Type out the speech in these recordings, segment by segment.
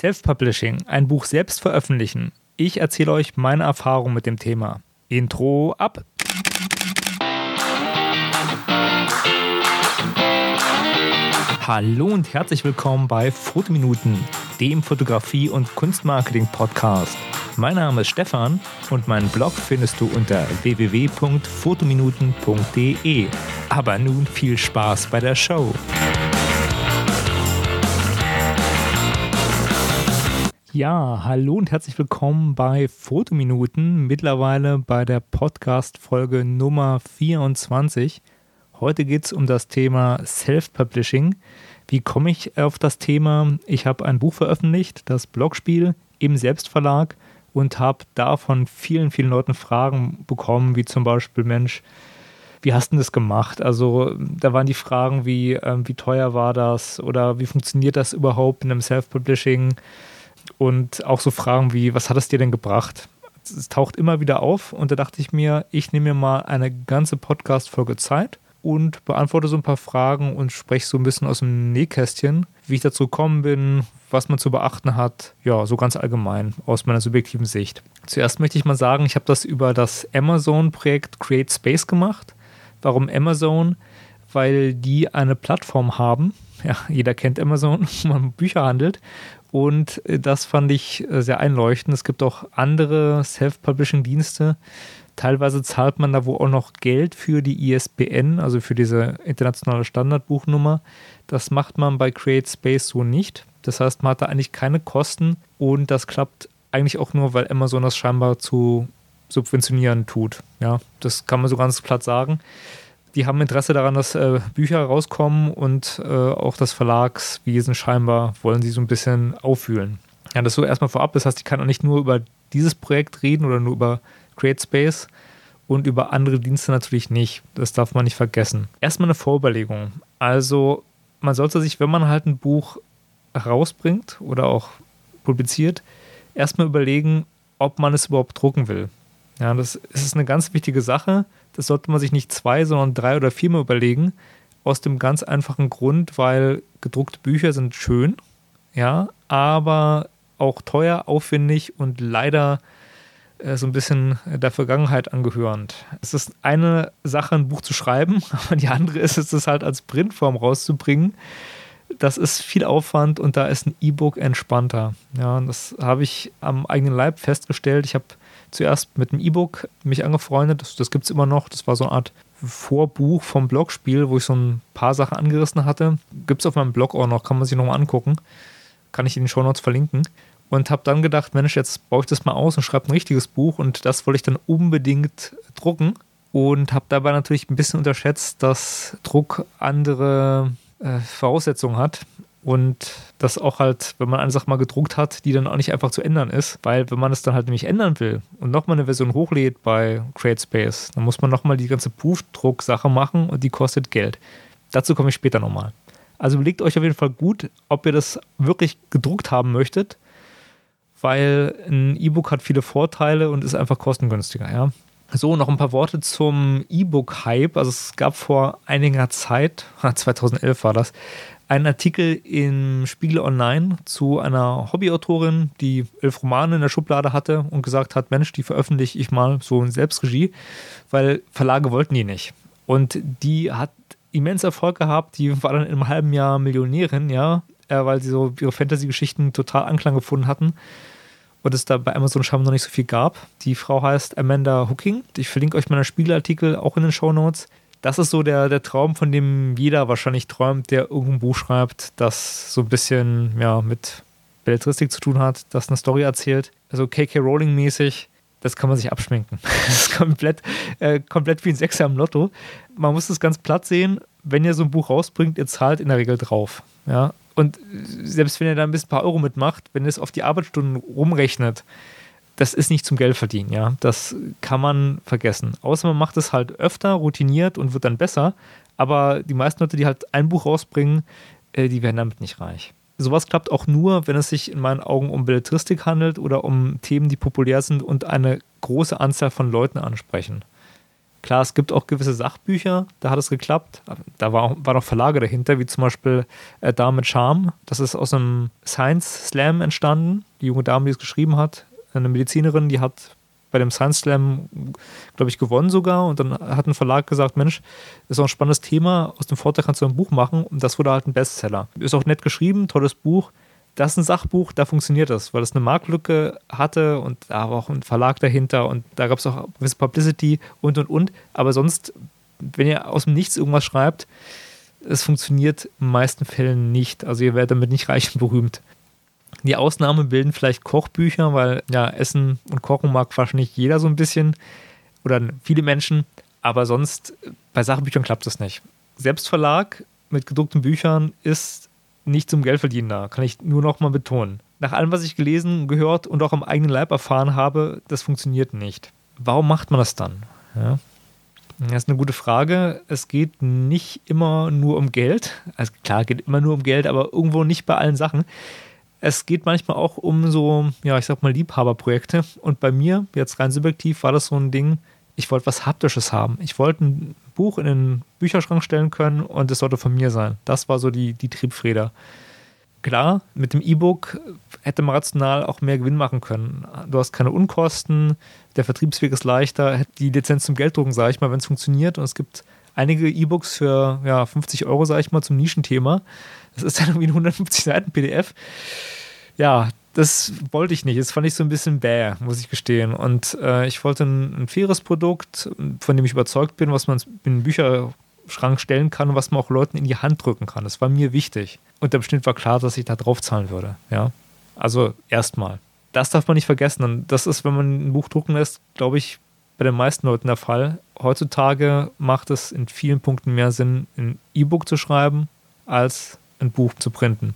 Self-Publishing, ein Buch selbst veröffentlichen. Ich erzähle euch meine Erfahrung mit dem Thema. Intro ab. Hallo und herzlich willkommen bei Fotominuten, dem Fotografie- und Kunstmarketing-Podcast. Mein Name ist Stefan und meinen Blog findest du unter www.fotominuten.de. Aber nun viel Spaß bei der Show. Ja, hallo und herzlich willkommen bei Fotominuten, mittlerweile bei der Podcast-Folge Nummer 24. Heute geht es um das Thema Self-Publishing. Wie komme ich auf das Thema? Ich habe ein Buch veröffentlicht, das Blogspiel im Selbstverlag und habe da von vielen, vielen Leuten Fragen bekommen, wie zum Beispiel, Mensch, wie hast du das gemacht? Also da waren die Fragen wie, ähm, wie teuer war das oder wie funktioniert das überhaupt in einem Self-Publishing? Und auch so Fragen wie, was hat es dir denn gebracht? Es taucht immer wieder auf und da dachte ich mir, ich nehme mir mal eine ganze Podcast-Folge Zeit und beantworte so ein paar Fragen und spreche so ein bisschen aus dem Nähkästchen, wie ich dazu gekommen bin, was man zu beachten hat, ja, so ganz allgemein aus meiner subjektiven Sicht. Zuerst möchte ich mal sagen, ich habe das über das Amazon-Projekt Create Space gemacht. Warum Amazon? Weil die eine Plattform haben, ja, jeder kennt Amazon, wo man Bücher handelt und äh, das fand ich äh, sehr einleuchtend. Es gibt auch andere Self-Publishing-Dienste. Teilweise zahlt man da wo auch noch Geld für die ISBN, also für diese internationale Standardbuchnummer. Das macht man bei Create Space so nicht. Das heißt, man hat da eigentlich keine Kosten und das klappt eigentlich auch nur, weil Amazon das scheinbar zu subventionieren tut. Ja, das kann man so ganz platt sagen die haben Interesse daran, dass äh, Bücher rauskommen und äh, auch das Verlagswesen scheinbar wollen sie so ein bisschen auffühlen. Ja, das so erstmal vorab. Das heißt, ich kann auch nicht nur über dieses Projekt reden oder nur über Create Space und über andere Dienste natürlich nicht. Das darf man nicht vergessen. Erstmal eine Vorüberlegung. Also, man sollte sich, wenn man halt ein Buch rausbringt oder auch publiziert, erstmal überlegen, ob man es überhaupt drucken will. Ja, das ist eine ganz wichtige Sache das sollte man sich nicht zwei, sondern drei oder viermal überlegen. Aus dem ganz einfachen Grund, weil gedruckte Bücher sind schön, ja, aber auch teuer, aufwendig und leider äh, so ein bisschen der Vergangenheit angehörend. Es ist eine Sache, ein Buch zu schreiben, aber die andere ist es, halt als Printform rauszubringen. Das ist viel Aufwand und da ist ein E-Book entspannter. Ja, das habe ich am eigenen Leib festgestellt. Ich habe zuerst mit dem E-Book mich angefreundet. Das, das gibt es immer noch. Das war so eine Art Vorbuch vom Blogspiel, wo ich so ein paar Sachen angerissen hatte. Gibt es auf meinem Blog auch noch, kann man sich nochmal angucken. Kann ich in den Show Notes verlinken. Und habe dann gedacht, Mensch, jetzt baue ich das mal aus und schreibe ein richtiges Buch. Und das wollte ich dann unbedingt drucken. Und habe dabei natürlich ein bisschen unterschätzt, dass Druck andere äh, Voraussetzungen hat und das auch halt, wenn man eine Sache mal gedruckt hat, die dann auch nicht einfach zu ändern ist, weil wenn man es dann halt nämlich ändern will und nochmal eine Version hochlädt bei CreateSpace, dann muss man nochmal die ganze Buchdruck-Sache machen und die kostet Geld. Dazu komme ich später nochmal. Also überlegt euch auf jeden Fall gut, ob ihr das wirklich gedruckt haben möchtet, weil ein E-Book hat viele Vorteile und ist einfach kostengünstiger, ja. So, noch ein paar Worte zum E-Book-Hype. Also es gab vor einiger Zeit, 2011 war das, einen Artikel im Spiegel Online zu einer Hobbyautorin, die elf Romane in der Schublade hatte und gesagt hat, Mensch, die veröffentliche ich mal so in Selbstregie, weil Verlage wollten die nicht. Und die hat immens Erfolg gehabt, die war dann in einem halben Jahr Millionärin, ja, äh, weil sie so ihre Fantasy-Geschichten total Anklang gefunden hatten und es da bei Amazon scheinbar noch nicht so viel gab. Die Frau heißt Amanda Hooking. Ich verlinke euch meinen Spiegelartikel auch in den Show Notes das ist so der, der Traum, von dem jeder wahrscheinlich träumt, der irgendein Buch schreibt, das so ein bisschen ja, mit Belletristik zu tun hat, das eine Story erzählt. Also KK Rowling-mäßig, das kann man sich abschminken. Das ist komplett, äh, komplett wie ein Sechser im Lotto. Man muss das ganz platt sehen, wenn ihr so ein Buch rausbringt, ihr zahlt in der Regel drauf. Ja? Und selbst wenn ihr da ein bisschen paar Euro mitmacht, wenn ihr es auf die Arbeitsstunden rumrechnet, das ist nicht zum Geld verdienen, ja. Das kann man vergessen. Außer man macht es halt öfter, routiniert und wird dann besser. Aber die meisten Leute, die halt ein Buch rausbringen, äh, die werden damit nicht reich. Sowas klappt auch nur, wenn es sich in meinen Augen um Belletristik handelt oder um Themen, die populär sind und eine große Anzahl von Leuten ansprechen. Klar, es gibt auch gewisse Sachbücher, da hat es geklappt. Da war, war noch Verlage dahinter, wie zum Beispiel äh, Dame Charme. Das ist aus einem Science Slam entstanden. Die junge Dame, die es geschrieben hat, eine Medizinerin, die hat bei dem Science Slam, glaube ich, gewonnen sogar. Und dann hat ein Verlag gesagt: Mensch, ist auch ein spannendes Thema. Aus dem Vorteil kannst du ein Buch machen. Und das wurde halt ein Bestseller. Ist auch nett geschrieben, tolles Buch das ist ein Sachbuch, da funktioniert das, weil es eine Marktlücke hatte und da war auch ein Verlag dahinter und da gab es auch gewisse Publicity und und und. Aber sonst, wenn ihr aus dem Nichts irgendwas schreibt, es funktioniert in den meisten Fällen nicht. Also ihr werdet damit nicht reich und berühmt. Die Ausnahme bilden vielleicht Kochbücher, weil ja, Essen und Kochen mag wahrscheinlich jeder so ein bisschen oder viele Menschen, aber sonst bei Sachbüchern klappt das nicht. Selbstverlag mit gedruckten Büchern ist nicht zum Geldverdienen da, kann ich nur noch mal betonen. Nach allem, was ich gelesen, gehört und auch am eigenen Leib erfahren habe, das funktioniert nicht. Warum macht man das dann? Ja. Das ist eine gute Frage. Es geht nicht immer nur um Geld. Also klar, geht immer nur um Geld, aber irgendwo nicht bei allen Sachen. Es geht manchmal auch um so, ja, ich sag mal, Liebhaberprojekte. Und bei mir, jetzt rein subjektiv, war das so ein Ding, ich wollte was Haptisches haben. Ich wollte ein Buch in den Bücherschrank stellen können und es sollte von mir sein. Das war so die, die Triebfeder. Klar, mit dem E-Book hätte man rational auch mehr Gewinn machen können. Du hast keine Unkosten, der Vertriebsweg ist leichter, die Lizenz zum Gelddrucken, sage ich mal, wenn es funktioniert. Und es gibt einige E-Books für ja, 50 Euro, sage ich mal, zum Nischenthema. Das ist dann irgendwie ein 150 Seiten PDF. Ja, das wollte ich nicht. Das fand ich so ein bisschen bäh, muss ich gestehen. Und äh, ich wollte ein, ein, faires Produkt, von dem ich überzeugt bin, was man in den Bücherschrank stellen kann und was man auch Leuten in die Hand drücken kann. Das war mir wichtig. Und der Schnitt war klar, dass ich da drauf zahlen würde. Ja. Also erstmal. Das darf man nicht vergessen. Und das ist, wenn man ein Buch drucken lässt, glaube ich, bei den meisten Leuten der Fall. Heutzutage macht es in vielen Punkten mehr Sinn, ein E-Book zu schreiben, als ein Buch zu printen.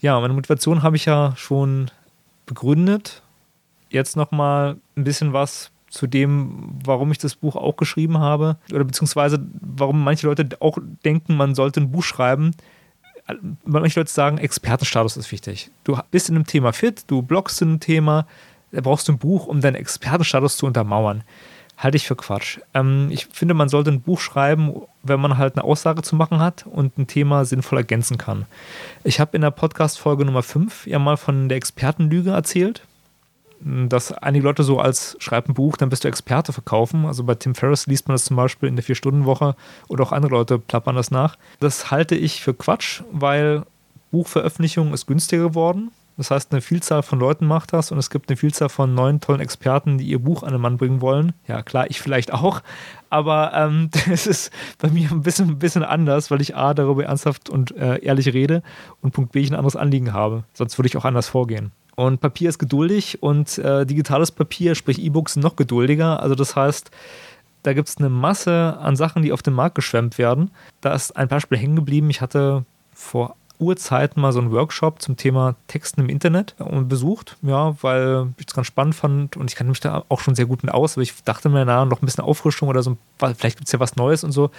Ja, meine Motivation habe ich ja schon begründet. Jetzt nochmal ein bisschen was zu dem, warum ich das Buch auch geschrieben habe. Oder beziehungsweise warum manche Leute auch denken, man sollte ein Buch schreiben. Manche Leute sagen, Expertenstatus ist wichtig. Du bist in einem Thema fit, du bloggst in einem Thema, da brauchst du ein Buch, um deinen Expertenstatus zu untermauern halte ich für Quatsch. Ähm, ich finde, man sollte ein Buch schreiben, wenn man halt eine Aussage zu machen hat und ein Thema sinnvoll ergänzen kann. Ich habe in der Podcast-Folge Nummer 5 ja mal von der Expertenlüge erzählt, dass einige Leute so als schreib ein Buch, dann bist du Experte verkaufen. Also bei Tim Ferriss liest man das zum Beispiel in der Vier-Stunden-Woche oder auch andere Leute plappern das nach. Das halte ich für Quatsch, weil Buchveröffentlichung ist günstiger geworden. Das heißt, eine Vielzahl von Leuten macht das und es gibt eine Vielzahl von neuen tollen Experten, die ihr Buch an den Mann bringen wollen. Ja, klar, ich vielleicht auch. Aber ähm, das ist bei mir ein bisschen, ein bisschen anders, weil ich A, darüber ernsthaft und äh, ehrlich rede und Punkt B, ich ein anderes Anliegen habe. Sonst würde ich auch anders vorgehen. Und Papier ist geduldig und äh, digitales Papier, sprich E-Books, noch geduldiger. Also das heißt, da gibt es eine Masse an Sachen, die auf den Markt geschwemmt werden. Da ist ein Beispiel hängen geblieben. Ich hatte vor Urzeiten mal so einen Workshop zum Thema Texten im Internet besucht, ja, weil ich es ganz spannend fand und ich kannte mich da auch schon sehr gut mit aus, aber ich dachte mir, na, noch ein bisschen Auffrischung oder so, vielleicht gibt es ja was Neues und so.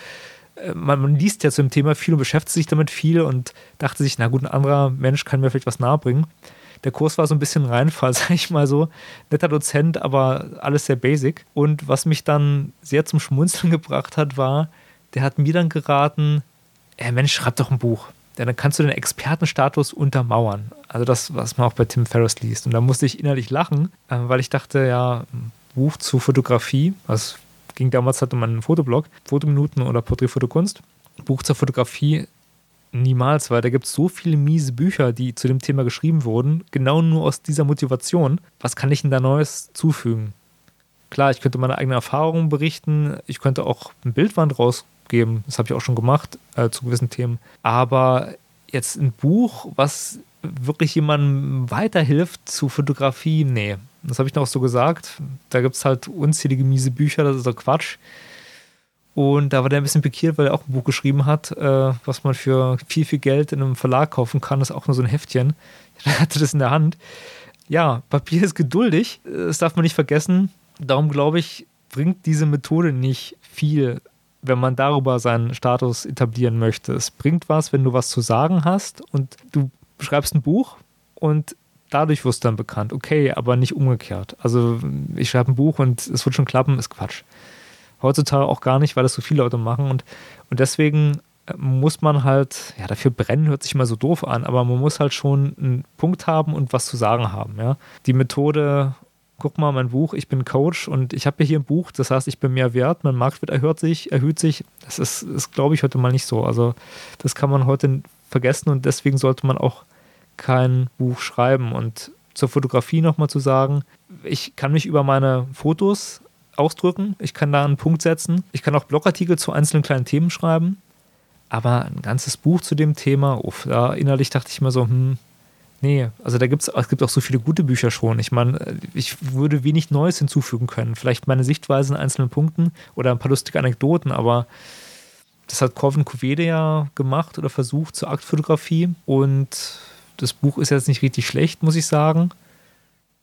Äh, man, man, liest ja zu dem Thema viel und beschäftigt sich damit viel und dachte sich, na gut, ein anderer Mensch kann mir vielleicht was nahebringen. Der Kurs war so ein bisschen Reinfall, sag ich mal so. Netter Dozent, aber alles sehr basic. Und was mich dann sehr zum Schmunzeln gebracht hat, war, der hat mir dann geraten, ey Mensch, schreib doch ein Buch dann kannst du den Expertenstatus untermauern. Also das, was man auch bei Tim Ferriss liest. Und da musste ich innerlich lachen, äh, weil ich dachte, ja, Buch zu Fotografie, also ging damals halt um einen Fotoblog, Fotominuten oder Porträtfotokunst. Buch zur Fotografie niemals, weil da gibt es so viele miese Bücher, die zu dem Thema geschrieben wurden, genau nur aus dieser Motivation. Was kann ich denn da Neues zufügen? Klar, ich könnte meine eigenen Erfahrungen berichten, ich könnte auch ein Bildwand raus geben. Das habe ich auch schon gemacht äh, zu gewissen Themen. Aber jetzt ein Buch, was wirklich jemandem weiterhilft zu Fotografie, nee. Das habe ich noch so gesagt. Da gibt es halt unzählige miese Bücher, das ist doch Quatsch. Und da war der ein bisschen pikiert, weil er auch ein Buch geschrieben hat, äh, was man für viel, viel Geld in einem Verlag kaufen kann. Das ist auch nur so ein Heftchen. Er hatte das in der Hand. Ja, Papier ist geduldig. Das darf man nicht vergessen. Darum glaube ich, bringt diese Methode nicht viel wenn man darüber seinen Status etablieren möchte. Es bringt was, wenn du was zu sagen hast und du schreibst ein Buch und dadurch wirst du dann bekannt. Okay, aber nicht umgekehrt. Also ich schreibe ein Buch und es wird schon klappen, ist Quatsch. heutzutage auch gar nicht, weil das so viele Leute machen. Und, und deswegen äh, muss man halt, ja, dafür brennen hört sich immer so doof an, aber man muss halt schon einen Punkt haben und was zu sagen haben. Ja? Die Methode, guck mal, mein Buch, ich bin Coach und ich habe hier ein Buch, das heißt, ich bin mehr wert, mein Marktwert erhöht sich, erhöht sich. Das ist, ist glaube ich, heute mal nicht so. Also das kann man heute vergessen und deswegen sollte man auch kein Buch schreiben. Und zur Fotografie nochmal zu sagen, ich kann mich über meine Fotos ausdrücken, ich kann da einen Punkt setzen, ich kann auch Blogartikel zu einzelnen kleinen Themen schreiben, aber ein ganzes Buch zu dem Thema, uff, da innerlich dachte ich mir so, hm, nee, also da gibt's, es gibt auch so viele gute Bücher schon. Ich meine, ich würde wenig Neues hinzufügen können. Vielleicht meine Sichtweise in einzelnen Punkten oder ein paar lustige Anekdoten, aber das hat Corvin Cuvede ja gemacht oder versucht zur Aktfotografie und das Buch ist jetzt nicht richtig schlecht, muss ich sagen.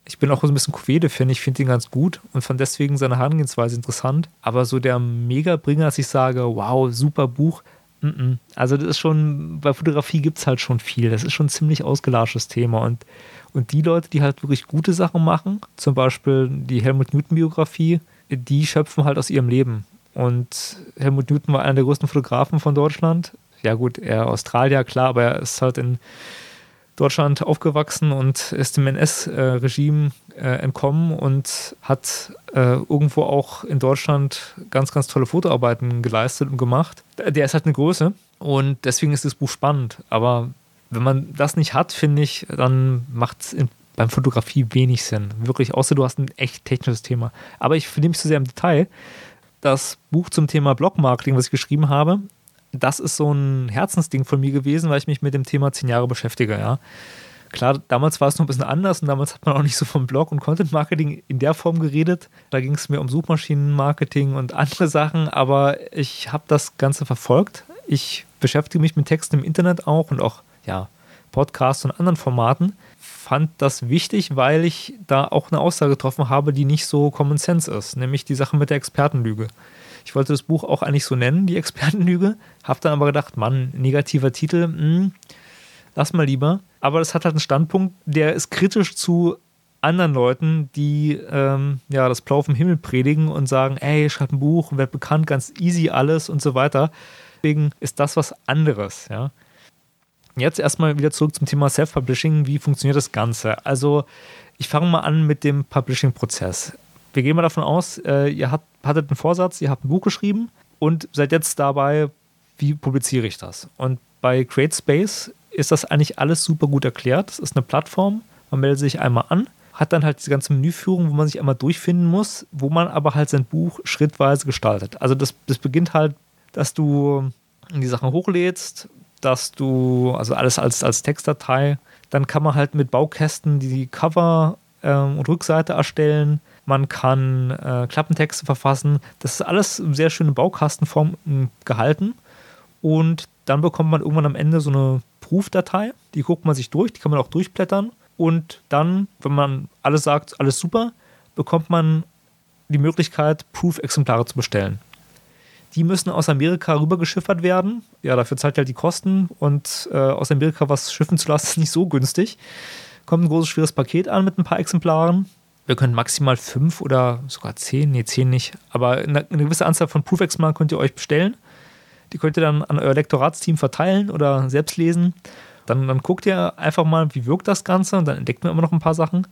Ich bin auch so ein bisschen Cuvede-Fan, ich finde ihn ganz gut und fand deswegen seine Herangehensweise interessant. Aber so der Mega-Bringer, dass ich sage, wow, super Buch, also das ist schon, bei Fotografie gibt es halt schon viel. Das ist schon ein ziemlich ausgelatschtes Thema. Und, und die Leute, die halt wirklich gute Sachen machen, zum Beispiel die Helmut Newton-Biografie, die schöpfen halt aus ihrem Leben. Und Helmut Newton war einer der größten Fotografen von Deutschland. Ja gut, er Australier, klar, aber er ist halt in Deutschland aufgewachsen und ist dem NS-Regime äh, entkommen und hat äh, irgendwo auch in Deutschland ganz, ganz tolle Fotoarbeiten geleistet und gemacht. Der ist halt eine Größe und deswegen ist das Buch spannend. Aber wenn man das nicht hat, finde ich, dann macht es beim Fotografie wenig Sinn. Wirklich, außer du hast ein echt technisches Thema. Aber ich finde mich zu sehr im Detail. Das Buch zum Thema Blogmarketing, was ich geschrieben habe, das ist so ein Herzensding von mir gewesen, weil ich mich mit dem Thema zehn Jahre beschäftige, ja. Klar, damals war es noch ein bisschen anders und damals hat man auch nicht so vom Blog und Content Marketing in der Form geredet. Da ging es mir um Suchmaschinenmarketing und andere Sachen, aber ich habe das Ganze verfolgt. Ich beschäftige mich mit Texten im Internet auch und auch ja, Podcasts und anderen Formaten. Fand das wichtig, weil ich da auch eine Aussage getroffen habe, die nicht so Common Sense ist, nämlich die Sache mit der Expertenlüge. Ich wollte das Buch auch eigentlich so nennen, die Expertenlüge. Habe dann aber gedacht, Mann, negativer Titel, mh, hm, lass mal lieber. Aber das hat halt einen Standpunkt, der ist kritisch zu anderen Leuten, die ähm, ja das Blau vom Himmel predigen und sagen, ey, schreib ein Buch, werd bekannt, ganz easy alles und so weiter. Deswegen ist das was anderes, ja. Jetzt erstmal wieder zurück zum Thema Self-Publishing. Wie funktioniert das Ganze? Also, ich fange mal an mit dem Publishing-Prozess wir gehen mal davon aus, äh, ihr habt, hattet einen Vorsatz, ihr habt ein Buch geschrieben und seid jetzt dabei, wie publiziere ich das? Und bei CreateSpace ist das eigentlich alles super gut erklärt. Das ist eine Plattform, man meldet sich einmal an, hat dann halt diese ganze Menüführung, wo man sich einmal durchfinden muss, wo man aber halt sein Buch schrittweise gestaltet. Also das, das beginnt halt, dass du die Sachen hochlädst, dass du, also alles als, als Textdatei, dann kann man halt mit Baukästen die Cover ähm, und Rückseite erstellen man kann äh, Klappentexte verfassen. Das ist alles sehr schöne Baukastenform hm, gehalten. Und dann bekommt man irgendwann am Ende so eine Proof-Datei. Die guckt man sich durch, die kann man auch durchblättern. Und dann, wenn man alles sagt, alles super, bekommt man die Möglichkeit, Proof-Exemplare zu bestellen. Die müssen aus Amerika rübergeschiffert werden. Ja, dafür zahlt halt die Kosten. Und äh, aus Amerika was schiffen zu lassen, ist nicht so günstig. Kommt ein großes, schweres Paket an mit ein paar Exemplaren wir können maximal fünf oder sogar zehn, nee, zehn nicht, aber eine, gewisse Anzahl von Proofex-Malen könnt ihr euch bestellen. Die könnt ihr dann an euer Lektoratsteam verteilen oder selbst lesen. Dann, dann guckt ihr einfach mal, wie wirkt das Ganze und dann entdeckt man immer noch ein paar Sachen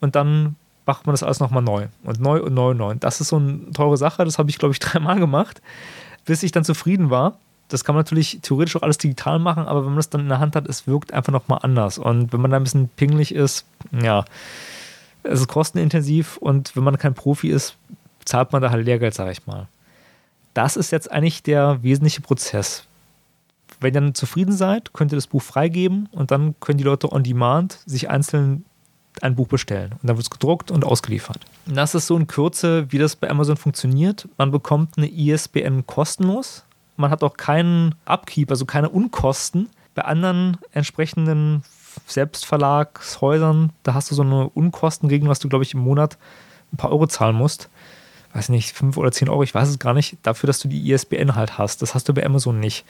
und dann macht man das alles nochmal neu und neu und neu und neu. Das ist so eine teure Sache, das habe ich, glaube ich, dreimal gemacht, bis ich dann zufrieden war. Das kann man natürlich theoretisch auch alles digital machen, aber wenn man das dann in der Hand hat, es wirkt einfach nochmal anders. Und wenn man da ein bisschen pingelig ist, ja, es ist kostenintensiv und wenn man kein Profi ist, zahlt man da halt Lehrgeld, sage ich mal. Das ist jetzt eigentlich der wesentliche Prozess. Wenn ihr dann zufrieden seid, könnt ihr das Buch freigeben und dann können die Leute on demand sich einzeln ein Buch bestellen. Und dann wird es gedruckt und ausgeliefert. Und das ist so in Kürze, wie das bei Amazon funktioniert. Man bekommt eine ISBN kostenlos. Man hat auch keinen Upkeep, also keine Unkosten. Bei anderen entsprechenden Selbstverlagshäusern, da hast du so eine Unkostenregelung, was du, glaube ich, im Monat ein paar Euro zahlen musst. Weiß nicht, fünf oder zehn Euro, ich weiß es gar nicht, dafür, dass du die ISBN halt hast. Das hast du bei Amazon nicht.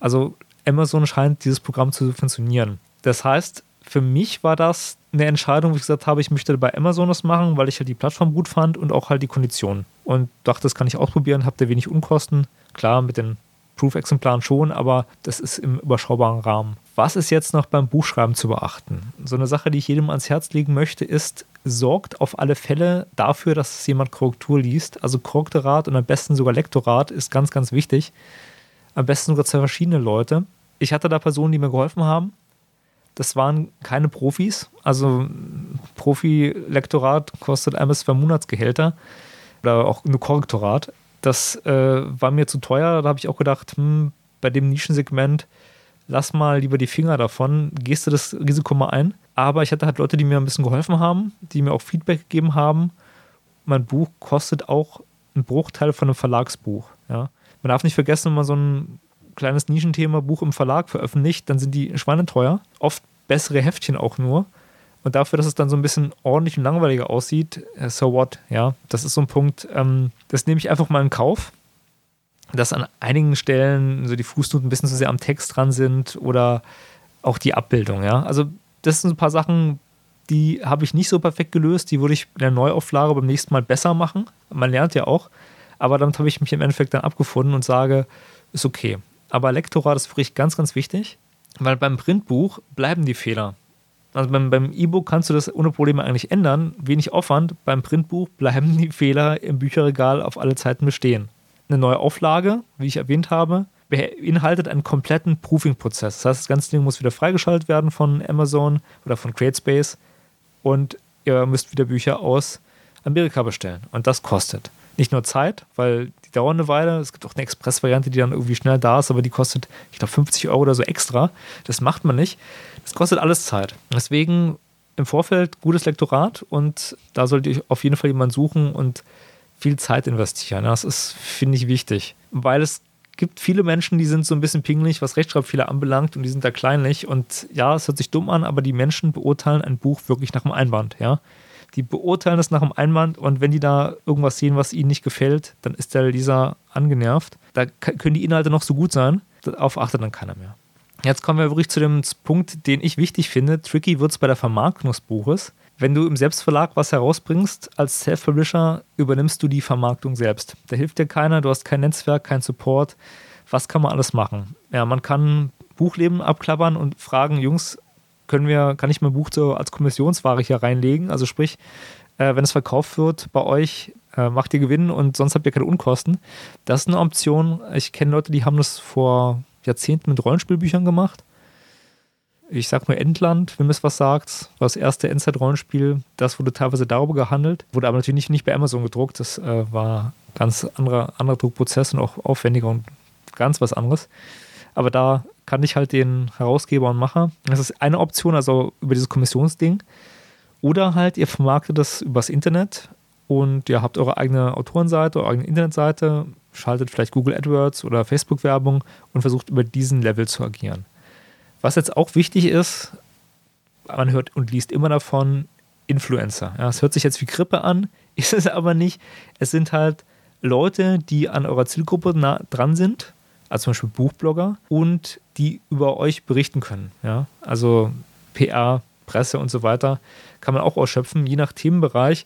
Also Amazon scheint dieses Programm zu funktionieren. Das heißt, für mich war das eine Entscheidung, wo ich gesagt habe, ich möchte bei Amazon das machen, weil ich halt die Plattform gut fand und auch halt die Konditionen. Und dachte, das kann ich ausprobieren, habe da wenig Unkosten. Klar, mit den Proof-Exemplaren schon, aber das ist im überschaubaren Rahmen. Was ist jetzt noch beim Buchschreiben zu beachten? So eine Sache, die ich jedem ans Herz legen möchte, ist, sorgt auf alle Fälle dafür, dass jemand Korrektur liest. Also Korrektorat und am besten sogar Lektorat ist ganz, ganz wichtig. Am besten sogar zwei verschiedene Leute. Ich hatte da Personen, die mir geholfen haben. Das waren keine Profis. Also Profi-Lektorat kostet ein bis zwei Monatsgehälter oder auch ein Korrektorat. Das äh, war mir zu teuer. Da habe ich auch gedacht, hm, bei dem Nischensegment lass mal lieber die Finger davon, gehst du das Risiko mal ein. Aber ich hatte halt Leute, die mir ein bisschen geholfen haben, die mir auch Feedback gegeben haben. Mein Buch kostet auch einen Bruchteil von einem Verlagsbuch. Ja. Man darf nicht vergessen, wenn man so ein kleines Nischenthema Buch im Verlag veröffentlicht, dann sind die schweineteuer. Oft bessere Heftchen auch nur. Und dafür, dass es dann so ein bisschen ordentlich und langweiliger aussieht, äh, so what, ja, das ist so ein Punkt, ähm, das nehme ich einfach mal in Kauf dass an einigen Stellen so die Fußnoten ein bisschen zu sehr am Text dran sind oder auch die Abbildung, ja. Also das sind ein paar Sachen, die habe ich nicht so perfekt gelöst, die würde ich in der Neuauflage beim nächsten Mal besser machen. Man lernt ja auch, aber damit habe ich mich im Endeffekt dann abgefunden und sage, ist okay. Aber Lektorat ist wirklich ganz, ganz wichtig, weil beim Printbuch bleiben die Fehler. Also beim, beim E-Book kannst du das ohne Probleme eigentlich ändern, wenig Aufwand. Beim Printbuch bleiben die Fehler im Bücherregal auf alle Zeiten bestehen eine neue Auflage, wie ich erwähnt habe, beinhaltet einen kompletten Proofing-Prozess. Das heißt, das ganze Ding muss wieder freigeschaltet werden von Amazon oder von CreateSpace und ihr müsst wieder Bücher aus Amerika bestellen. Und das kostet. Nicht nur Zeit, weil die dauern eine Weile. Es gibt auch eine Express-Variante, die dann irgendwie schnell da ist, aber die kostet, ich glaube, 50 Euro oder so extra. Das macht man nicht. Das kostet alles Zeit. Deswegen im Vorfeld gutes Lektorat und da solltet ihr auf jeden Fall jemanden suchen und viel Zeit investieren. Das ist, finde ich, wichtig. Weil es gibt viele Menschen, die sind so ein bisschen pingelig, was Rechtschreibfehler anbelangt und die sind da kleinlich. Und ja, es hört sich dumm an, aber die Menschen beurteilen ein Buch wirklich nach dem Einband, ja. Die beurteilen es nach dem Einband und wenn die da irgendwas sehen, was ihnen nicht gefällt, dann ist der Leser angenervt. Da können die Inhalte noch so gut sein, darauf achtet dann keiner mehr. Jetzt kommen wir wirklich zu dem Punkt, den ich wichtig finde. Tricky wird es bei der Vermarktung des Buches. Wenn du im Selbstverlag was herausbringst, als Self-Publisher übernimmst du die Vermarktung selbst. Da hilft dir keiner, du hast kein Netzwerk, kein Support. Was kann man alles machen? Ja, man kann Buchleben abklappern und fragen, Jungs, können wir, kann ich mein Buch so als Kommissionsware hier reinlegen? Also sprich, äh, wenn es verkauft wird bei euch, äh, macht ihr Gewinn und sonst habt ihr keine Unkosten. Das ist eine Option. Ich kenne Leute, die haben das vor Jahrzehnten mit Rollenspielbüchern gemacht ich sag nur Endland, wenn es was sagt, war das erste Endzeit-Rollenspiel. Das wurde teilweise darüber gehandelt, wurde aber natürlich nicht, nicht bei Amazon gedruckt. Das äh, war ganz anderer, anderer Druckprozess und auch aufwendiger und ganz was anderes. Aber da kann ich halt den Herausgeber und Macher. Das ist eine Option, also über dieses Kommissionsding. Oder halt, ihr vermarktet das übers Internet und ihr habt eure eigene Autorenseite, eure eigene Internetseite, schaltet vielleicht Google AdWords oder Facebook-Werbung und versucht über diesen Level zu agieren. Was jetzt auch wichtig ist, man hört und liest immer davon, Influencer. Ja, es hört sich jetzt wie Grippe an, ist es aber nicht. Es sind halt Leute, die an eurer Zielgruppe nah dran sind, also zum Beispiel Buchblogger, und die über euch berichten können. Ja? Also PR, Presse und so weiter kann man auch ausschöpfen. Je nach Themenbereich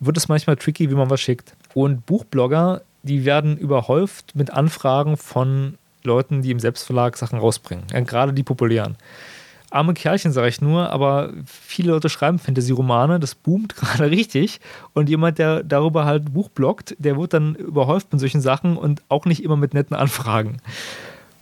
wird es manchmal tricky, wie man was schickt. Und Buchblogger, die werden überhäuft mit Anfragen von Leuten, die im Selbstverlag Sachen rausbringen. Ja, gerade die populären. Arme Kerlchen, sage ich nur, aber viele Leute schreiben Fantasy-Romane, das boomt gerade richtig. Und jemand, der darüber halt Buch bloggt, der wird dann überhäuft mit solchen Sachen und auch nicht immer mit netten Anfragen.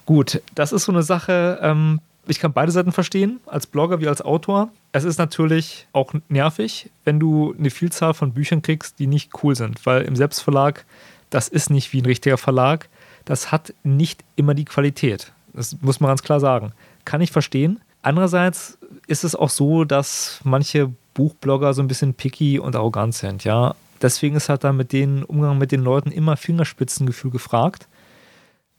Gut, das ist so eine Sache, ähm, ich kann beide Seiten verstehen, als Blogger wie als Autor. Es ist natürlich auch nervig, wenn du eine Vielzahl von Büchern kriegst, die nicht cool sind, weil im Selbstverlag, das ist nicht wie ein richtiger Verlag das hat nicht immer die Qualität. Das muss man ganz klar sagen. Kann ich verstehen. Andererseits ist es auch so, dass manche Buchblogger so ein bisschen picky und arrogant sind, ja. Deswegen ist halt da mit dem Umgang mit den Leuten immer Fingerspitzengefühl gefragt.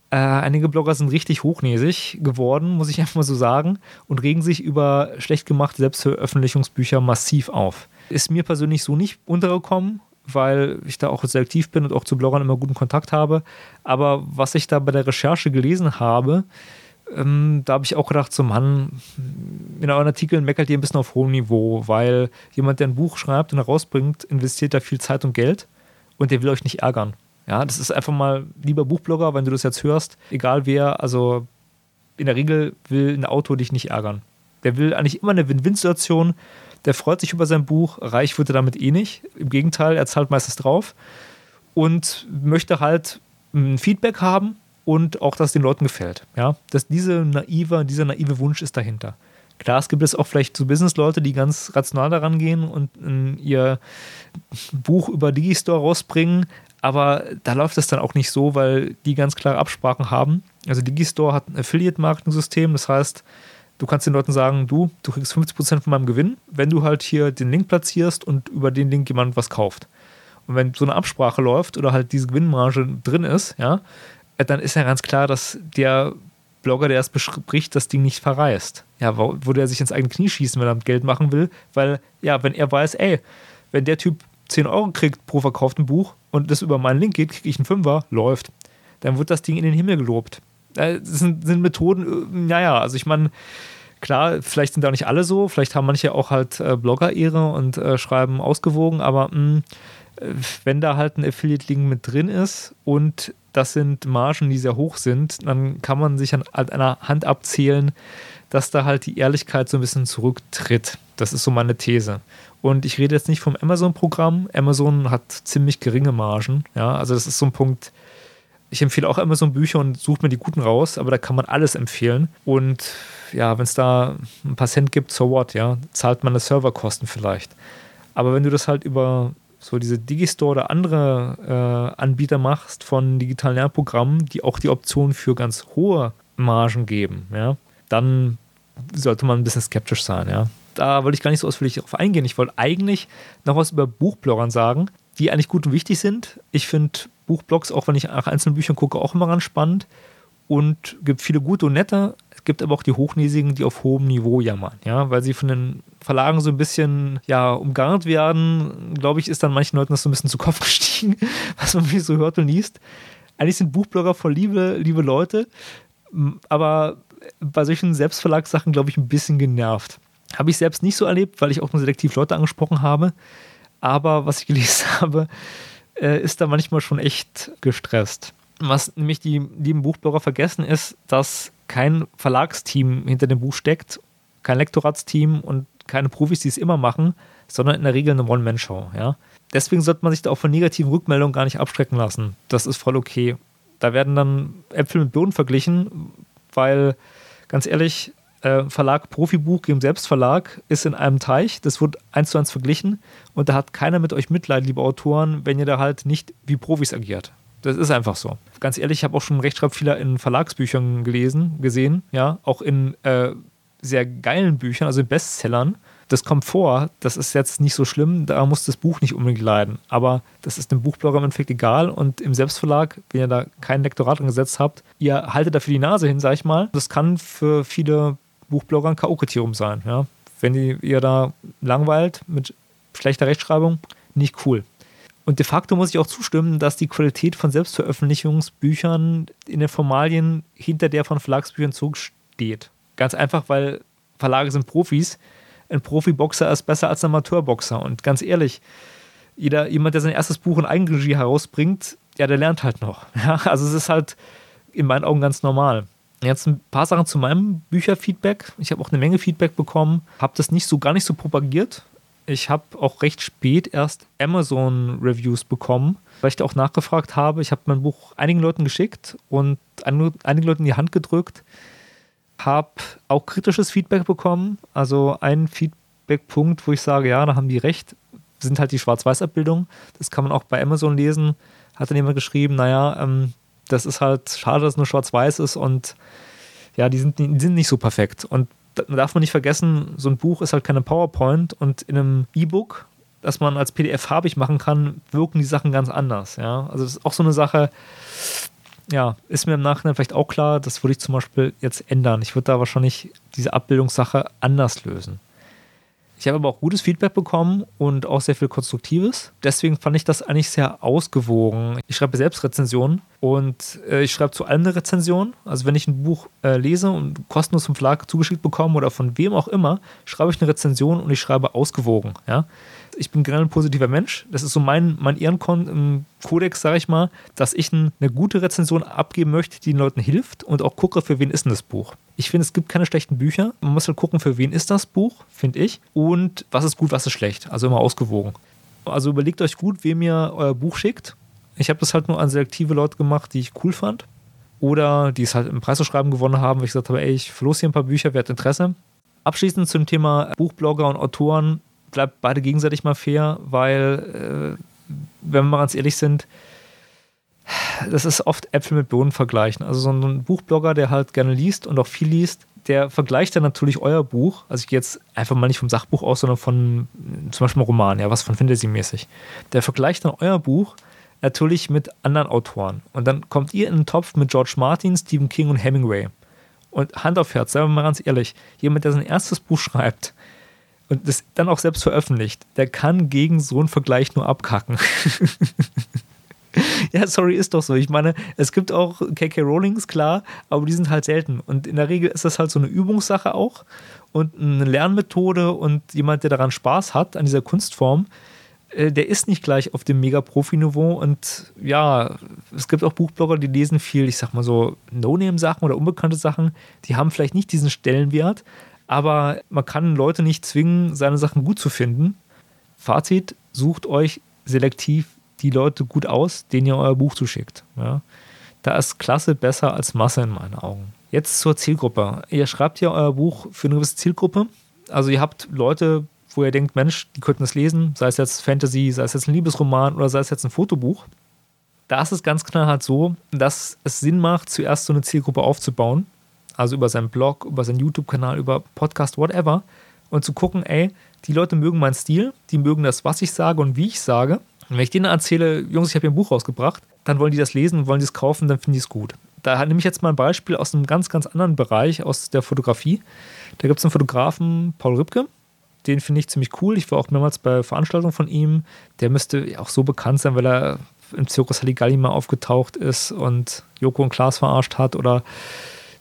Äh, einige Blogger sind richtig hochnäsig geworden, muss ich einfach mal so sagen, und regen sich über schlecht gemachte Selbstveröffentlichungsbücher massiv auf. Ist mir persönlich so nicht untergekommen, weil ich da auch selektiv bin und auch zu Bloggern immer guten Kontakt habe. Aber was ich da bei der Recherche gelesen habe, ähm, da habe ich auch gedacht, so Mann, in euren Artikeln meckert ihr ein bisschen auf hohem Niveau, weil jemand, der ein Buch schreibt und herausbringt, investiert da viel Zeit und Geld und der will euch nicht ärgern. Ja, das ist einfach mal, lieber Buchblogger, wenn du das jetzt hörst, egal wer, also in der Regel will ein Autor dich nicht ärgern. Der will eigentlich immer eine Win-Win-Situation. Der freut sich über sein Buch. Reich wird er damit eh nicht. Im Gegenteil, er zahlt meistens drauf und möchte halt ein Feedback haben und auch, dass es den Leuten gefällt. Ja, dass diese naive, dieser naive Wunsch ist dahinter. Klar, es gibt es auch vielleicht so Business-Leute, die ganz rational daran gehen und ihr Buch über Digistore rausbringen, aber da läuft es dann auch nicht so, weil die ganz klare Absprachen haben. Also Digistore hat ein Affiliate-Marketing-System, das heißt, du kannst den Leuten sagen, du, du kriegst 50% von meinem Gewinn, wenn du halt hier den Link platzierst und über den Link jemand was kauft. Und wenn so eine Absprache läuft oder halt diese Gewinnmarge drin ist, ja, dann ist ja ganz klar, dass der Blogger, der es bespricht, das Ding nicht verreist. Ja, wo der sich ins eigene Knie schießen, wenn er Geld machen will, weil, ja, wenn er weiß, ey, wenn der Typ 10 Euro kriegt pro verkauften Buch und das über meinen Link geht, kriege ich einen Fünfer, läuft. Dann wird das Ding in den Himmel gelobt. Das sind, sind Methoden, äh, naja, also ich meine, klar, vielleicht sind da nicht alle so, vielleicht haben manche auch halt äh, Blogger-Ehre und äh, schreiben ausgewogen, aber mh, mm, äh, wenn da halt ein Affiliate-Link mit drin ist und das sind Margen, die sehr hoch sind, dann kann man sich an einer Hand abzählen, dass da halt die Ehrlichkeit so ein bisschen zurücktritt. Das ist so meine These. Und ich rede jetzt nicht vom Amazon-Programm. Amazon hat ziemlich geringe Margen. Ja, also das ist so ein Punkt. Ich empfehle auch Amazon-Bücher und suche mir die guten raus, aber da kann man alles empfehlen. Und ja, wenn es da ein paar Cent gibt, so what, ja, zahlt man das Serverkosten vielleicht. Aber wenn du das halt über so diese Digistore oder andere äh, Anbieter machst von digitalen Lernprogrammen, die auch die Option für ganz hohe Margen geben, ja, dann sollte man ein bisschen skeptisch sein, ja. Da wollte ich gar nicht so ausführlich darauf eingehen. Ich wollte eigentlich noch was über Buchbloggern sagen, die eigentlich gut und wichtig sind. Ich finde Buchblogs, auch wenn ich nach einzelnen Büchern gucke, auch immer ganz spannend und gibt viele gute und nette. Gibt aber auch die Hochnäsigen, die auf hohem Niveau jammern, ja, weil sie von den Verlagen so ein bisschen ja, umgarnt werden. Glaube ich, ist dann manchen Leuten das so ein bisschen zu Kopf gestiegen, was man so hört und liest. Eigentlich sind Buchblogger voll liebe, liebe Leute, aber bei solchen Selbstverlagssachen, glaube ich, ein bisschen genervt. Habe ich selbst nicht so erlebt, weil ich auch nur selektiv Leute angesprochen habe. Aber was ich gelesen habe, äh, ist da manchmal schon echt gestresst. Was nämlich die lieben Buchblogger vergessen ist, dass kein Verlagsteam hinter dem Buch steckt, kein Lektoratsteam und keine Profis, die es immer machen, sondern in der Regel eine One-Man-Show. Ja? Deswegen sollte man sich da auch von negativen Rückmeldungen gar nicht abschrecken lassen. Das ist voll okay. Da werden dann Äpfel mit Birnen verglichen, weil ganz ehrlich, äh, Verlag Profibuch im Selbstverlag ist in einem Teich, das wird eins zu eins verglichen und da hat keiner mit euch Mitleid, liebe Autoren, wenn ihr da halt nicht wie Profis agiert. Das ist einfach so. Ganz ehrlich, ich habe auch schon Rechtschreibfehler in Verlagsbüchern gelesen, gesehen, ja, auch in äh, sehr geilen Büchern, also in Bestsellern. Das kommt vor, das ist jetzt nicht so schlimm, da muss das Buch nicht unbedingt leiden. Aber das ist dem Buchblogger im Endeffekt egal und im Selbstverlag, wenn ihr da kein Lektorat angesetzt habt, ihr haltet dafür die Nase hin, sag ich mal. Das kann für viele Buchblogger ein K.O.-Kriterium sein, ja. Wenn ihr da langweilt mit schlechter Rechtschreibung, nicht cool. Und de facto muss ich auch zustimmen, dass die Qualität von Selbstveröffentlichungsbüchern in den Formalien hinter der von Verlagsbüchern zurücksteht. Ganz einfach, weil Verlage sind Profis. Ein Profiboxer ist besser als ein Amateurboxer. Und ganz ehrlich, jeder, jemand, der sein erstes Buch in Eigenregie herausbringt, ja, der lernt halt noch. Ja, also es ist halt in meinen Augen ganz normal. Jetzt ein paar Sachen zu meinem Bücherfeedback. Ich habe auch eine Menge Feedback bekommen, habe das nicht so gar nicht so propagiert, ich habe auch recht spät erst Amazon-Reviews bekommen, weil ich da auch nachgefragt habe. Ich habe mein Buch einigen Leuten geschickt und einigen Leuten in die Hand gedrückt. Habe auch kritisches Feedback bekommen. Also ein Feedback-Punkt, wo ich sage, ja, da haben die recht, sind halt die Schwarz-Weiß-Abbildungen. Das kann man auch bei Amazon lesen. Hat dann jemand geschrieben, naja, ähm, das ist halt schade, dass es nur Schwarz-Weiß ist und ja, die sind, die sind nicht so perfekt. Und darf man nicht vergessen, so ein Buch ist halt keine PowerPoint und in einem E-Book, das man als PDF farbig machen kann, wirken die Sachen ganz anders. Ja? Also das ist auch so eine Sache, ja, ist mir im Nachhinein vielleicht auch klar, das würde ich zum Beispiel jetzt ändern. Ich würde da wahrscheinlich diese Abbildungssache anders lösen. Ich habe aber auch gutes Feedback bekommen und auch sehr viel Konstruktives. Deswegen fand ich das eigentlich sehr ausgewogen. Ich schreibe selbst Rezensionen und äh, ich schreibe zu allem eine Rezension. Also wenn ich ein Buch äh, lese und kostenlos vom Verlag zugeschickt bekomme oder von wem auch immer, schreibe ich eine Rezension und ich schreibe ausgewogen. Ja? ich bin generell ein positiver Mensch. Das ist so mein, mein Ehrenkodex, sage ich mal, dass ich eine gute Rezension abgeben möchte, die den Leuten hilft und auch gucke, für wen ist denn das Buch. Ich finde, es gibt keine schlechten Bücher. Man muss halt gucken, für wen ist das Buch, finde ich, und was ist gut, was ist schlecht. Also immer ausgewogen. Also überlegt euch gut, wem ihr euer Buch schickt. Ich habe das halt nur an selektive Leute gemacht, die ich cool fand. Oder die es halt im Preiszuschreiben gewonnen haben, weil ich gesagt habe, ey, ich verlose hier ein paar Bücher, wer hat Interesse. Abschließend zum Thema Buchblogger und Autoren bleibt beide gegenseitig mal fair, weil, äh, wenn wir mal ganz ehrlich sind, das ist oft Äpfel mit Bohnen vergleichen. Also so ein Buchblogger, der halt gerne liest und auch viel liest, der vergleicht dann natürlich euer Buch. Also ich gehe jetzt einfach mal nicht vom Sachbuch aus, sondern von zum Beispiel einem Roman, ja, was von Fantasy-mäßig. Der vergleicht dann euer Buch natürlich mit anderen Autoren. Und dann kommt ihr in den Topf mit George Martin, Stephen King und Hemingway. Und Hand auf Herz, seien wir mal ganz ehrlich, jemand, der sein erstes Buch schreibt, und das dann auch selbst veröffentlicht, der kann gegen so einen Vergleich nur abkacken. ja, sorry, ist doch so. Ich meine, es gibt auch KK Rowlings, klar, aber die sind halt selten. Und in der Regel ist das halt so eine Übungssache auch und eine Lernmethode und jemand, der daran Spaß hat, an dieser Kunstform, äh, der ist nicht gleich auf dem Mega-Profi-Niveau. Und ja, es gibt auch Buchblogger, die lesen viel, ich sag mal so, No-Name-Sachen oder unbekannte Sachen, die haben vielleicht nicht diesen Stellenwert, aber man kann Leute nicht zwingen, seine Sachen gut zu finden. Fazit, sucht euch selektiv die Leute gut aus, denen ihr euer Buch zuschickt. Ja. Da ist Klasse besser als Masse in meinen Augen. Jetzt zur Zielgruppe. Ihr schreibt ja euer Buch für eine gewisse Zielgruppe. Also ihr habt Leute, wo ihr denkt, Mensch, die könnten das lesen, sei es jetzt Fantasy, sei es jetzt ein Liebesroman oder sei es jetzt ein Fotobuch. Da ist es ganz klar halt so, dass es Sinn macht, zuerst so eine Zielgruppe aufzubauen also über seinen Blog, über seinen YouTube-Kanal, über Podcast, whatever, und zu gucken, ey, die Leute mögen meinen Stil, die mögen das, was ich sage und wie ich sage. Und wenn ich denen erzähle, Jungs, ich habe hier ein Buch rausgebracht, dann wollen die das lesen, wollen die es kaufen, dann finden die es gut. Da nehme ich jetzt mal ein Beispiel aus einem ganz, ganz anderen Bereich, aus der Fotografie. Da gibt es einen Fotografen, Paul Rübke, den finde ich ziemlich cool. Ich war auch mehrmals bei Veranstaltungen von ihm. Der müsste auch so bekannt sein, weil er im Zirkus Halligalli mal aufgetaucht ist und Joko und Klaas verarscht hat oder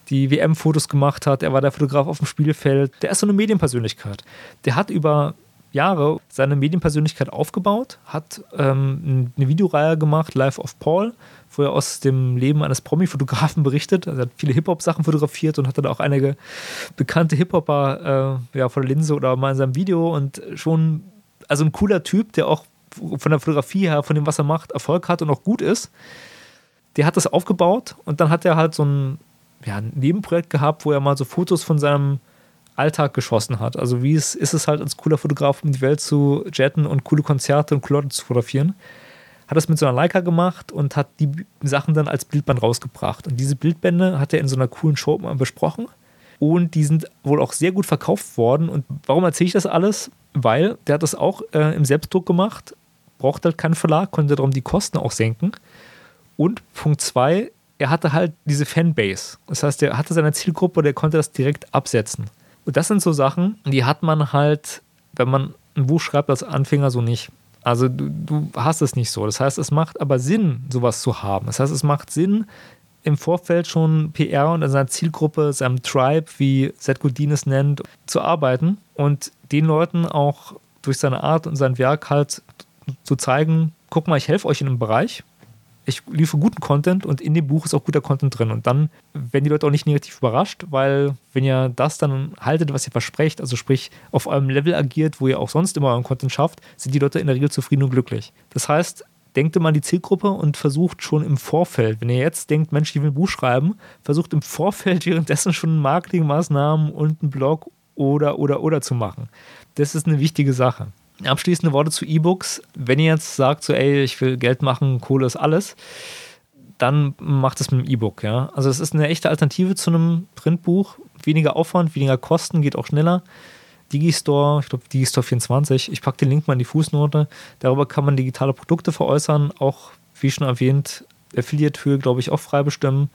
die WM-Fotos gemacht hat. Er war der Fotograf auf dem Spielfeld. Der ist so eine Medienpersönlichkeit. Der hat über Jahre seine Medienpersönlichkeit aufgebaut, hat ähm, eine Videoreihe gemacht, Life of Paul, wo er aus dem Leben eines Promi-Fotografen berichtet. Also er hat viele Hip-Hop-Sachen fotografiert und hatte da auch einige bekannte Hip-Hopper äh, ja, vor der Linse oder mal in seinem Video und schon, also ein cooler Typ, der auch von der Fotografie her, von dem, was er macht, Erfolg hat und auch gut ist. Der hat das aufgebaut und dann hat er halt so ein ja, ein Nebenprojekt gehabt, wo er mal so Fotos von seinem Alltag geschossen hat. Also wie es ist es halt als cooler Fotograf, um die Welt zu jetten und coole Konzerte und coole Leute zu fotografieren. Hat das mit so einer Leica gemacht und hat die Sachen dann als Bildband rausgebracht. Und diese Bildbände hat er in so einer coolen Show mal besprochen. Und die sind wohl auch sehr gut verkauft worden. Und warum erzähle ich das alles? Weil der hat das auch äh, im Selbstdruck gemacht, braucht halt keinen Verlag, konnte darum die Kosten auch senken. Und Punkt zwei, er hatte halt diese Fanbase. Das heißt, er hatte seine Zielgruppe, der konnte das direkt absetzen. Und das sind so Sachen, die hat man halt, wenn man ein Buch schreibt als Anfänger, so nicht. Also du, du hast es nicht so. Das heißt, es macht aber Sinn, sowas zu haben. Das heißt, es macht Sinn, im Vorfeld schon PR und an seiner Zielgruppe, seinem Tribe, wie Seth Godin es nennt, zu arbeiten und den Leuten auch durch seine Art und sein Werk halt zu zeigen, guck mal, ich helfe euch in einem Bereich, ich liefere guten Content und in dem Buch ist auch guter Content drin. Und dann werden die Leute auch nicht negativ überrascht, weil wenn ihr das dann haltet, was ihr versprecht, also sprich auf eurem Level agiert, wo ihr auch sonst immer euren Content schafft, sind die Leute in der Regel zufrieden und glücklich. Das heißt, denkt immer an die Zielgruppe und versucht schon im Vorfeld, wenn ihr jetzt denkt, Mensch, ich will ein Buch schreiben, versucht im Vorfeld währenddessen schon Marketingmaßnahmen und einen Blog oder, oder, oder zu machen. Das ist eine wichtige Sache. Abschließende Worte zu E-Books. Wenn ihr jetzt sagt, so, ey, ich will Geld machen, Kohle ist alles, dann macht es mit dem E-Book. Ja? Also, es ist eine echte Alternative zu einem Printbuch. Weniger Aufwand, weniger Kosten, geht auch schneller. Digistore, ich glaube Digistore 24, ich packe den Link mal in die Fußnote. Darüber kann man digitale Produkte veräußern, auch wie schon erwähnt, Affiliate-Höhe, glaube ich, auch frei bestimmen.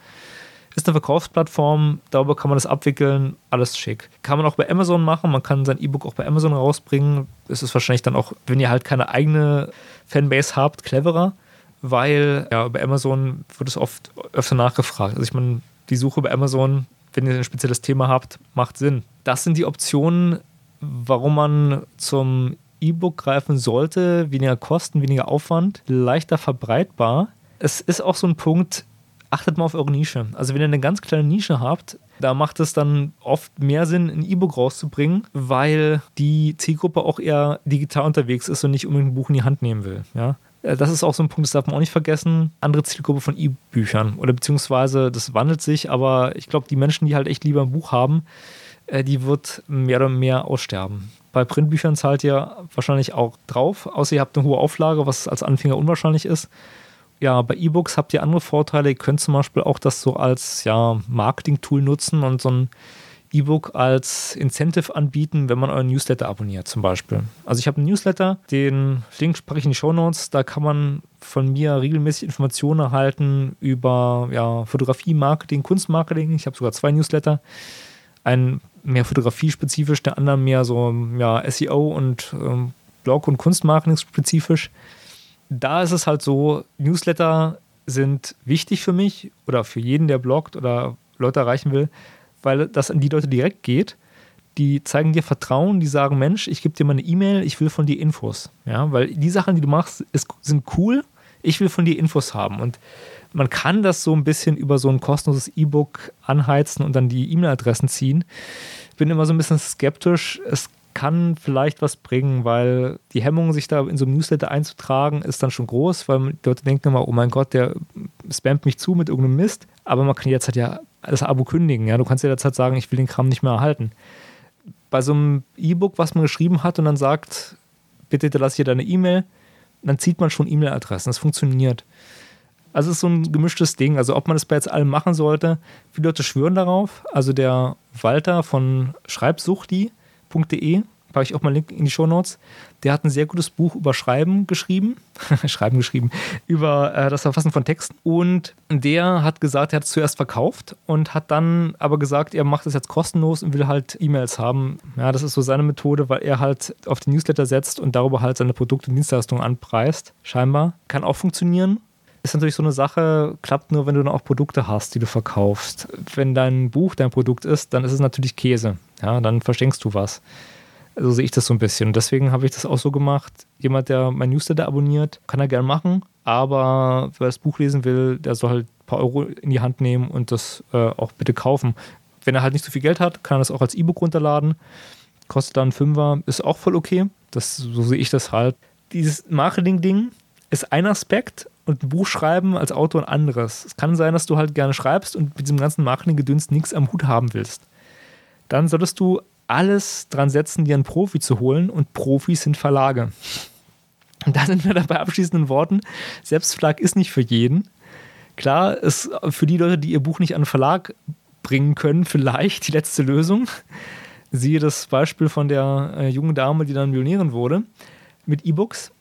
Ist eine Verkaufsplattform, darüber kann man das abwickeln, alles schick. Kann man auch bei Amazon machen, man kann sein E-Book auch bei Amazon rausbringen. Es ist wahrscheinlich dann auch, wenn ihr halt keine eigene Fanbase habt, cleverer, weil ja, bei Amazon wird es oft öfter nachgefragt. Also ich meine, die Suche bei Amazon, wenn ihr ein spezielles Thema habt, macht Sinn. Das sind die Optionen, warum man zum E-Book greifen sollte. Weniger Kosten, weniger Aufwand, leichter verbreitbar. Es ist auch so ein Punkt, achtet mal auf eure Nische. Also wenn ihr eine ganz kleine Nische habt, da macht es dann oft mehr Sinn, ein E-Book rauszubringen, weil die Zielgruppe auch eher digital unterwegs ist und nicht unbedingt ein Buch in die Hand nehmen will. Ja? Äh, das ist auch so ein Punkt, das darf man auch nicht vergessen. Andere Zielgruppe von E-Büchern oder beziehungsweise das wandelt sich, aber ich glaube, die Menschen, die halt echt lieber ein Buch haben, äh, die wird mehr oder mehr aussterben. Bei Printbüchern zahlt ihr wahrscheinlich auch drauf, außer ihr habt eine hohe Auflage, was als Anfänger unwahrscheinlich ist ja, bei E-Books habt ihr andere Vorteile. Ihr könnt zum Beispiel auch das so als ja, Marketing-Tool nutzen und so ein E-Book als Incentive anbieten, wenn man euren Newsletter abonniert, zum Beispiel. Also ich habe einen Newsletter, den Link spreche ich in die Show Notes. Da kann man von mir regelmäßig Informationen erhalten über ja, Fotografie, Marketing, Kunstmarketing. Ich habe sogar zwei Newsletter. Einen mehr Fotografie-spezifisch, der andere mehr so ja, SEO und ähm, Blog- und Kunstmarketing spezifisch da ist es halt so, Newsletter sind wichtig für mich oder für jeden, der bloggt oder Leute erreichen will, weil das an die Leute direkt geht. Die zeigen dir Vertrauen, die sagen, Mensch, ich gebe dir mal eine E-Mail, ich will von dir Infos. Ja, weil die Sachen, die du machst, ist, sind cool. Ich will von dir Infos haben. Und man kann das so ein bisschen über so ein kostenloses E-Book anheizen und dann die E-Mail-Adressen ziehen. Ich bin immer so ein bisschen skeptisch. Es kann vielleicht was bringen, weil die Hemmung, sich da in so einem Newsletter einzutragen, ist dann schon groß, weil die Leute denken immer, oh mein Gott, der spammt mich zu mit irgendeinem Mist. Aber man kann jetzt halt ja das Abo kündigen. Ja? Du kannst ja derzeit sagen, ich will den Kram nicht mehr erhalten. Bei so einem E-Book, was man geschrieben hat und dann sagt, bitte hinterlasse hier deine E-Mail, dann zieht man schon E-Mail-Adressen. Das funktioniert. Also es ist so ein gemischtes Ding. Also ob man das bei jetzt allem machen sollte, viele Leute schwören darauf. Also der Walter von Schreibsuchti, www.schreiben.de, packe ich auch mal einen Link in die Show Notes. Der hat ein sehr gutes Buch über Schreiben geschrieben, Schreiben geschrieben, über äh, das Verfassen von Texten. Und der hat gesagt, er hat es zuerst verkauft und hat dann aber gesagt, er macht es jetzt kostenlos und will halt E-Mails haben. Ja, das ist so seine Methode, weil er halt auf den Newsletter setzt und darüber halt seine Produkte und Dienstleistungen anpreist. Scheinbar. Kann auch funktionieren ist natürlich so eine Sache, klappt nur, wenn du dann auch Produkte hast, die du verkaufst. Wenn dein Buch dein Produkt ist, dann ist es natürlich Käse. Ja, dann verschenkst du was. So sehe ich das so ein bisschen. Und deswegen habe ich das auch so gemacht. Jemand, der mein Newsletter abonniert, kann er gerne machen. Aber wer das Buch lesen will, der soll halt ein paar Euro in die Hand nehmen und das äh, auch bitte kaufen. Wenn er halt nicht so viel Geld hat, kann er das auch als E-Book runterladen. Kostet dann Fünfer, ist auch voll okay. Das, so sehe ich das halt. Dieses Marketing-Ding ist ein Aspekt, und ein Buch schreiben als Autor ein anderes. Es kann sein, dass du halt gerne schreibst und mit diesem ganzen Marketing-Gedöns nichts am Hut haben willst. Dann solltest du alles dran setzen, dir einen Profi zu holen und Profis sind Verlage. Und da sind wir dabei abschließenden Worten. Selbstverlag ist nicht für jeden. Klar, ist für die Leute, die ihr Buch nicht an den Verlag bringen können, vielleicht die letzte Lösung. Siehe das Beispiel von der äh, jungen Dame, die dann Millionärin wurde mit E-Books.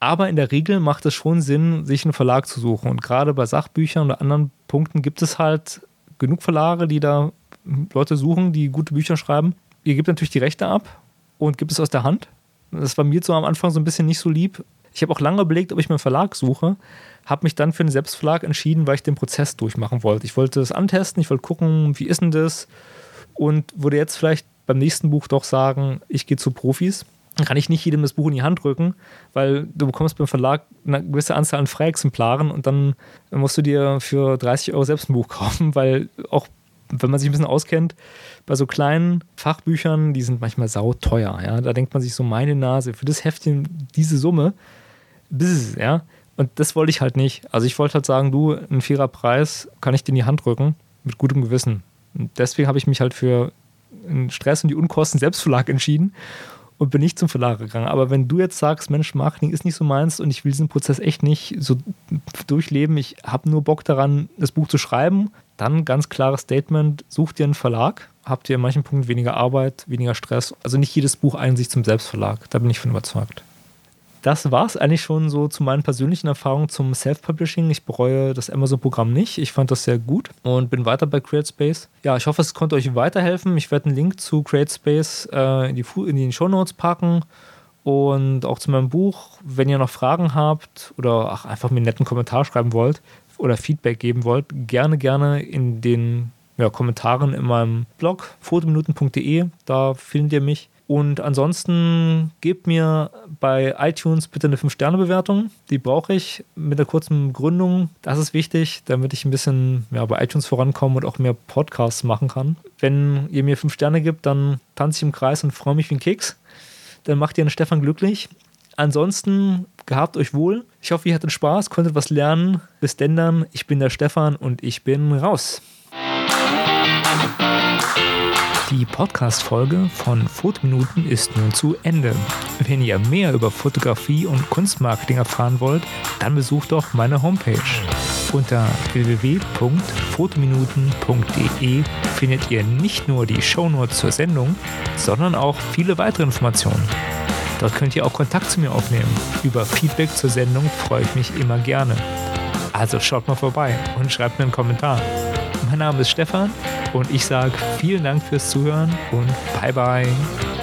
Aber in der Regel macht es schon Sinn, sich einen Verlag zu suchen. Und gerade bei Sachbüchern oder anderen Punkten gibt es halt genug Verlage, die da Leute suchen, die gute Bücher schreiben. Ihr gebt natürlich die Rechte ab und gibt es aus der Hand. Das war mir so am Anfang so ein bisschen nicht so lieb. Ich habe auch lange überlegt, ob ich mir einen Verlag suche, habe mich dann für einen Selbstverlag entschieden, weil ich den Prozess durchmachen wollte. Ich wollte es antesten, ich wollte gucken, wie ist denn das und würde jetzt vielleicht beim nächsten Buch doch sagen, ich gehe zu Profis kann ich nicht jedem das Buch in die Hand drücken, weil du bekommst beim Verlag eine gewisse Anzahl an Freiexemplaren und dann musst du dir für 30 Euro selbst ein Buch kaufen, weil auch wenn man sich ein bisschen auskennt, bei so kleinen Fachbüchern, die sind manchmal sauteuer, ja. Da denkt man sich so, meine Nase, für das Heftchen diese Summe, bzz, ja. Und das wollte ich halt nicht. Also ich wollte halt sagen, du, ein fairer Preis kann ich dir in die Hand drücken, mit gutem Gewissen. Und deswegen habe ich mich halt für den Stress und die Unkosten Selbstverlag entschieden und bin nicht zum Verlag gegangen. Aber wenn du jetzt sagst, Mensch, Marketing ist nicht so meins und ich will diesen Prozess echt nicht so durchleben, ich habe nur Bock daran, das Buch zu schreiben, dann ganz klares Statement, such dir einen Verlag, habt ihr in manchen Punkten weniger Arbeit, weniger Stress. Also nicht jedes Buch eignet sich zum Selbstverlag, da bin ich von überzeugt. das war es eigentlich schon so zu meinen persönlichen Erfahrungen zum Self-Publishing. Ich bereue das Amazon-Programm nicht. Ich fand das sehr gut und bin weiter bei CreateSpace. Ja, ich hoffe, es konnte euch weiterhelfen. Ich werde einen Link zu CreateSpace äh, in die, in die Show Notes packen und auch zu meinem Buch. Wenn ihr noch Fragen habt oder ach, einfach mir einen netten Kommentar schreiben wollt oder Feedback geben wollt, gerne, gerne in den ja, Kommentaren in meinem Blog fotominuten.de. Da findet ihr mich. Und ansonsten gebt mir bei iTunes bitte eine 5-Sterne-Bewertung. Die brauche ich mit einer kurzen Gründung. Das ist wichtig, damit ich ein bisschen ja, bei iTunes vorankomme und auch mehr Podcasts machen kann. Wenn ihr mir 5 Sterne gibt, dann tanze ich im Kreis und freue mich wie ein Keks. Dann macht ihr den Stefan glücklich. Ansonsten gehabt euch wohl. Ich hoffe, ihr hattet Spaß, konntet was lernen. Bis denn dann. Ich bin der Stefan und ich bin raus. Die Podcast-Folge von Fotominuten ist nun zu Ende. Wenn ihr mehr über Fotografie und Kunstmarketing erfahren wollt, dann besucht doch meine Homepage. Unter www.fotominuten.de findet ihr nicht nur die Shownotes zur Sendung, sondern auch viele weitere Informationen. Dort könnt ihr auch Kontakt zu mir aufnehmen. Über Feedback zur Sendung freue ich mich immer gerne. Also schaut mal vorbei und schreibt mir einen Kommentar. Mein Name ist Stefan und ich sage vielen Dank fürs Zuhören und bye bye.